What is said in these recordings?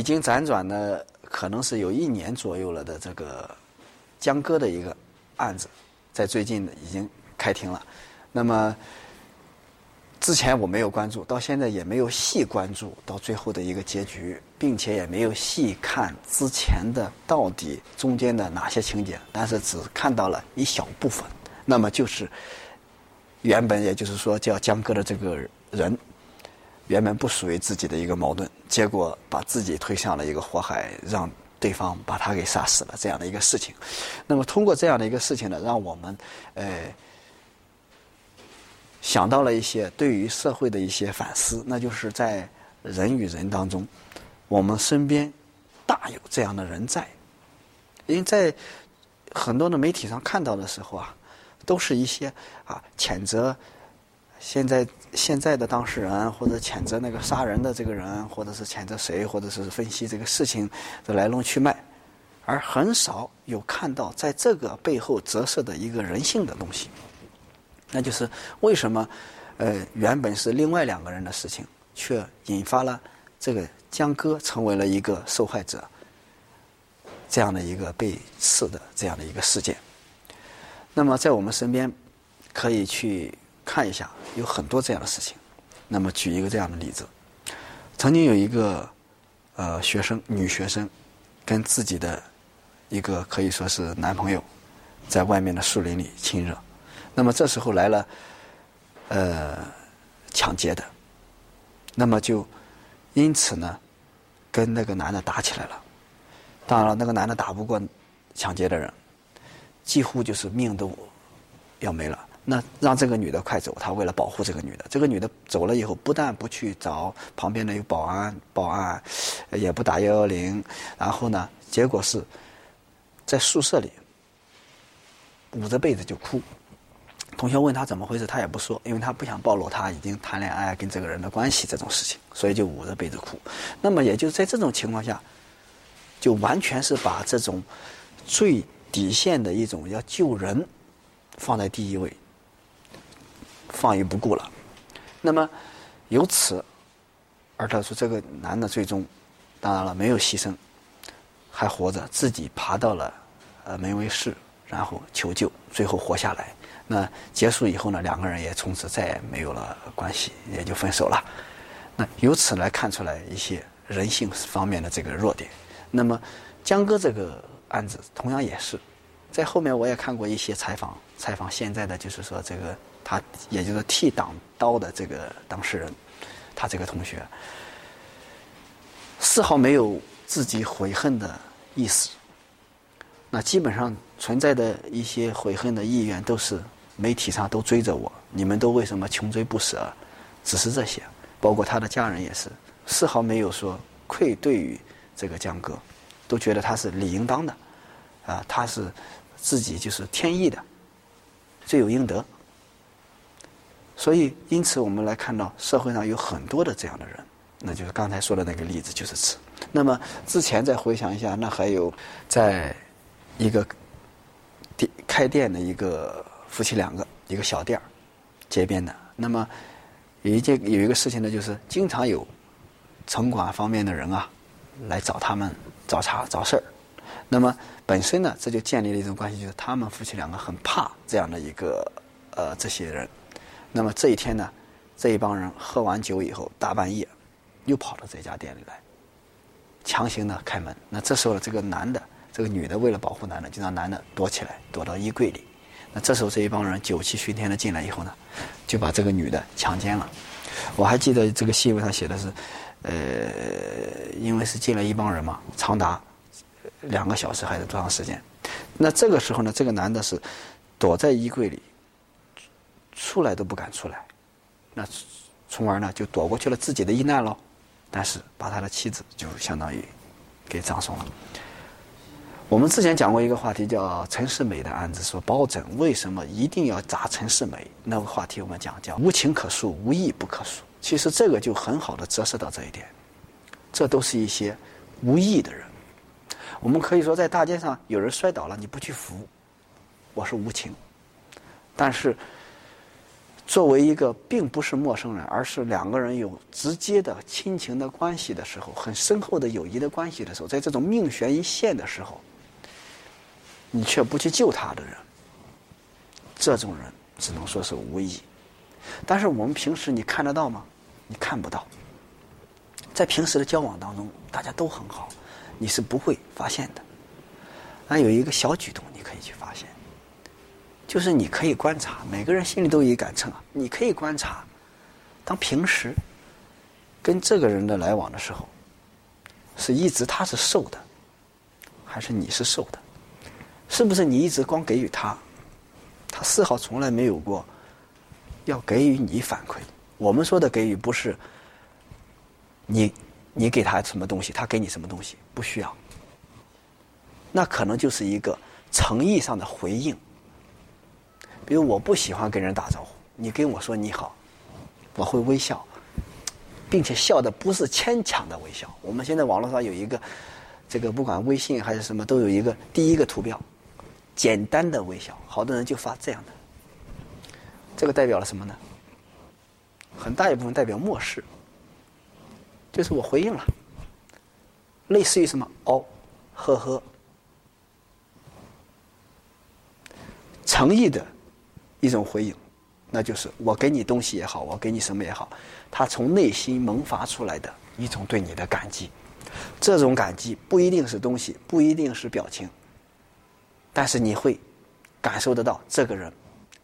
已经辗转了可能是有一年左右了的这个江歌的一个案子，在最近已经开庭了。那么之前我没有关注，到现在也没有细关注到最后的一个结局，并且也没有细看之前的到底中间的哪些情节，但是只看到了一小部分。那么就是原本也就是说叫江歌的这个人，原本不属于自己的一个矛盾，结果把自己推向了一个火海，让对方把他给杀死了这样的一个事情。那么通过这样的一个事情呢，让我们呃。想到了一些对于社会的一些反思，那就是在人与人当中，我们身边大有这样的人在，因为在很多的媒体上看到的时候啊，都是一些啊谴责现在现在的当事人，或者谴责那个杀人的这个人，或者是谴责谁，或者是分析这个事情的来龙去脉，而很少有看到在这个背后折射的一个人性的东西。那就是为什么，呃，原本是另外两个人的事情，却引发了这个江歌成为了一个受害者，这样的一个被刺的这样的一个事件。那么在我们身边可以去看一下，有很多这样的事情。那么举一个这样的例子，曾经有一个呃学生，女学生，跟自己的一个可以说是男朋友，在外面的树林里亲热。那么这时候来了，呃，抢劫的，那么就因此呢，跟那个男的打起来了。当然了，那个男的打不过抢劫的人，几乎就是命都要没了。那让这个女的快走，他为了保护这个女的。这个女的走了以后，不但不去找旁边的有保安报案，也不打幺幺零，然后呢，结果是在宿舍里捂着被子就哭。同学问他怎么回事，他也不说，因为他不想暴露他已经谈恋爱跟这个人的关系这种事情，所以就捂着被子哭。那么，也就在这种情况下，就完全是把这种最底线的一种要救人放在第一位，放于不顾了。那么，由此而得出这个男的最终，当然了没有牺牲，还活着，自己爬到了呃门卫室，然后求救，最后活下来。那结束以后呢，两个人也从此再也没有了关系，也就分手了。那由此来看出来一些人性方面的这个弱点。那么江哥这个案子同样也是，在后面我也看过一些采访，采访现在的就是说这个他也就是替挡刀的这个当事人，他这个同学丝毫没有自己悔恨的意思。那基本上存在的一些悔恨的意愿都是。媒体上都追着我，你们都为什么穷追不舍？只是这些，包括他的家人也是，丝毫没有说愧对于这个江哥，都觉得他是理应当的，啊，他是自己就是天意的，罪有应得。所以，因此我们来看到社会上有很多的这样的人，那就是刚才说的那个例子就是此。那么之前再回想一下，那还有在一个店开店的一个。夫妻两个，一个小店儿，街边的。那么有一件有一个事情呢，就是经常有城管方面的人啊来找他们找茬找事儿。那么本身呢，这就建立了一种关系，就是他们夫妻两个很怕这样的一个呃这些人。那么这一天呢，这一帮人喝完酒以后，大半夜又跑到这家店里来，强行的开门。那这时候这个男的，这个女的为了保护男的，就让男的躲起来，躲到衣柜里。那这时候这一帮人酒气熏天的进来以后呢，就把这个女的强奸了。我还记得这个新闻上写的是，呃，因为是进来一帮人嘛，长达两个小时还是多长时间？那这个时候呢，这个男的是躲在衣柜里，出来都不敢出来。那从而呢就躲过去了自己的一难喽，但是把他的妻子就相当于给葬送了。我们之前讲过一个话题，叫陈世美的案子，说包拯为什么一定要砸陈世美？那个话题我们讲叫无情可恕，无义不可恕。其实这个就很好的折射到这一点，这都是一些无义的人。我们可以说，在大街上有人摔倒了，你不去扶，我是无情；但是作为一个并不是陌生人，而是两个人有直接的亲情的关系的时候，很深厚的友谊的关系的时候，在这种命悬一线的时候，你却不去救他的人，这种人只能说是无义。但是我们平时你看得到吗？你看不到。在平时的交往当中，大家都很好，你是不会发现的。那有一个小举动，你可以去发现，就是你可以观察，每个人心里都有一杆秤啊。你可以观察，当平时跟这个人的来往的时候，是一直他是受的，还是你是受的？是不是你一直光给予他，他丝毫从来没有过要给予你反馈？我们说的给予，不是。你，你给他什么东西，他给你什么东西，不需要。那可能就是一个诚意上的回应。比如我不喜欢跟人打招呼，你跟我说你好，我会微笑，并且笑的不是牵强的微笑。我们现在网络上有一个，这个不管微信还是什么，都有一个第一个图标，简单的微笑，好多人就发这样的。这个代表了什么呢？很大一部分代表漠视。就是我回应了，类似于什么哦，呵呵，诚意的一种回应，那就是我给你东西也好，我给你什么也好，他从内心萌发出来的一种对你的感激。这种感激不一定是东西，不一定是表情，但是你会感受得到这个人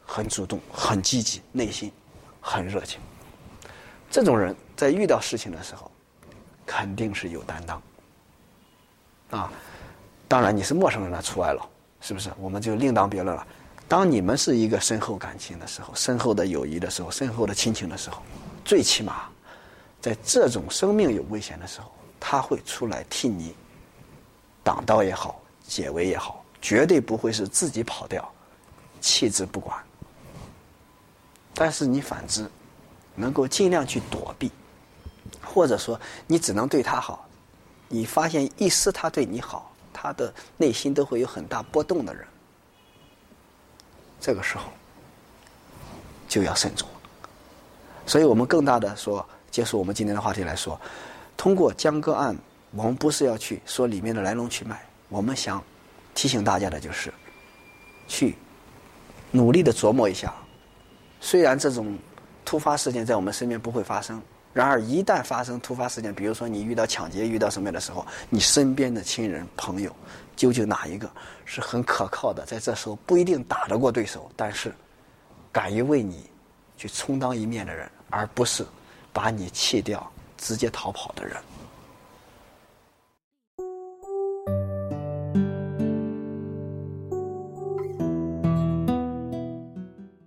很主动、很积极，内心很热情。这种人在遇到事情的时候。肯定是有担当，啊，当然你是陌生人，那除外了，是不是？我们就另当别论了。当你们是一个深厚感情的时候，深厚的友谊的时候，深厚的亲情的时候，最起码，在这种生命有危险的时候，他会出来替你挡刀也好，解围也好，绝对不会是自己跑掉，弃之不管。但是你反之，能够尽量去躲避。或者说，你只能对他好，你发现一丝他对你好，他的内心都会有很大波动的人，这个时候就要慎重了。所以我们更大的说，结束我们今天的话题来说，通过江歌案，我们不是要去说里面的来龙去脉，我们想提醒大家的就是，去努力的琢磨一下，虽然这种突发事件在我们身边不会发生。然而，一旦发生突发事件，比如说你遇到抢劫、遇到什么样的时候，你身边的亲人、朋友，究竟哪一个是很可靠的？在这时候不一定打得过对手，但是敢于为你去充当一面的人，而不是把你弃掉、直接逃跑的人。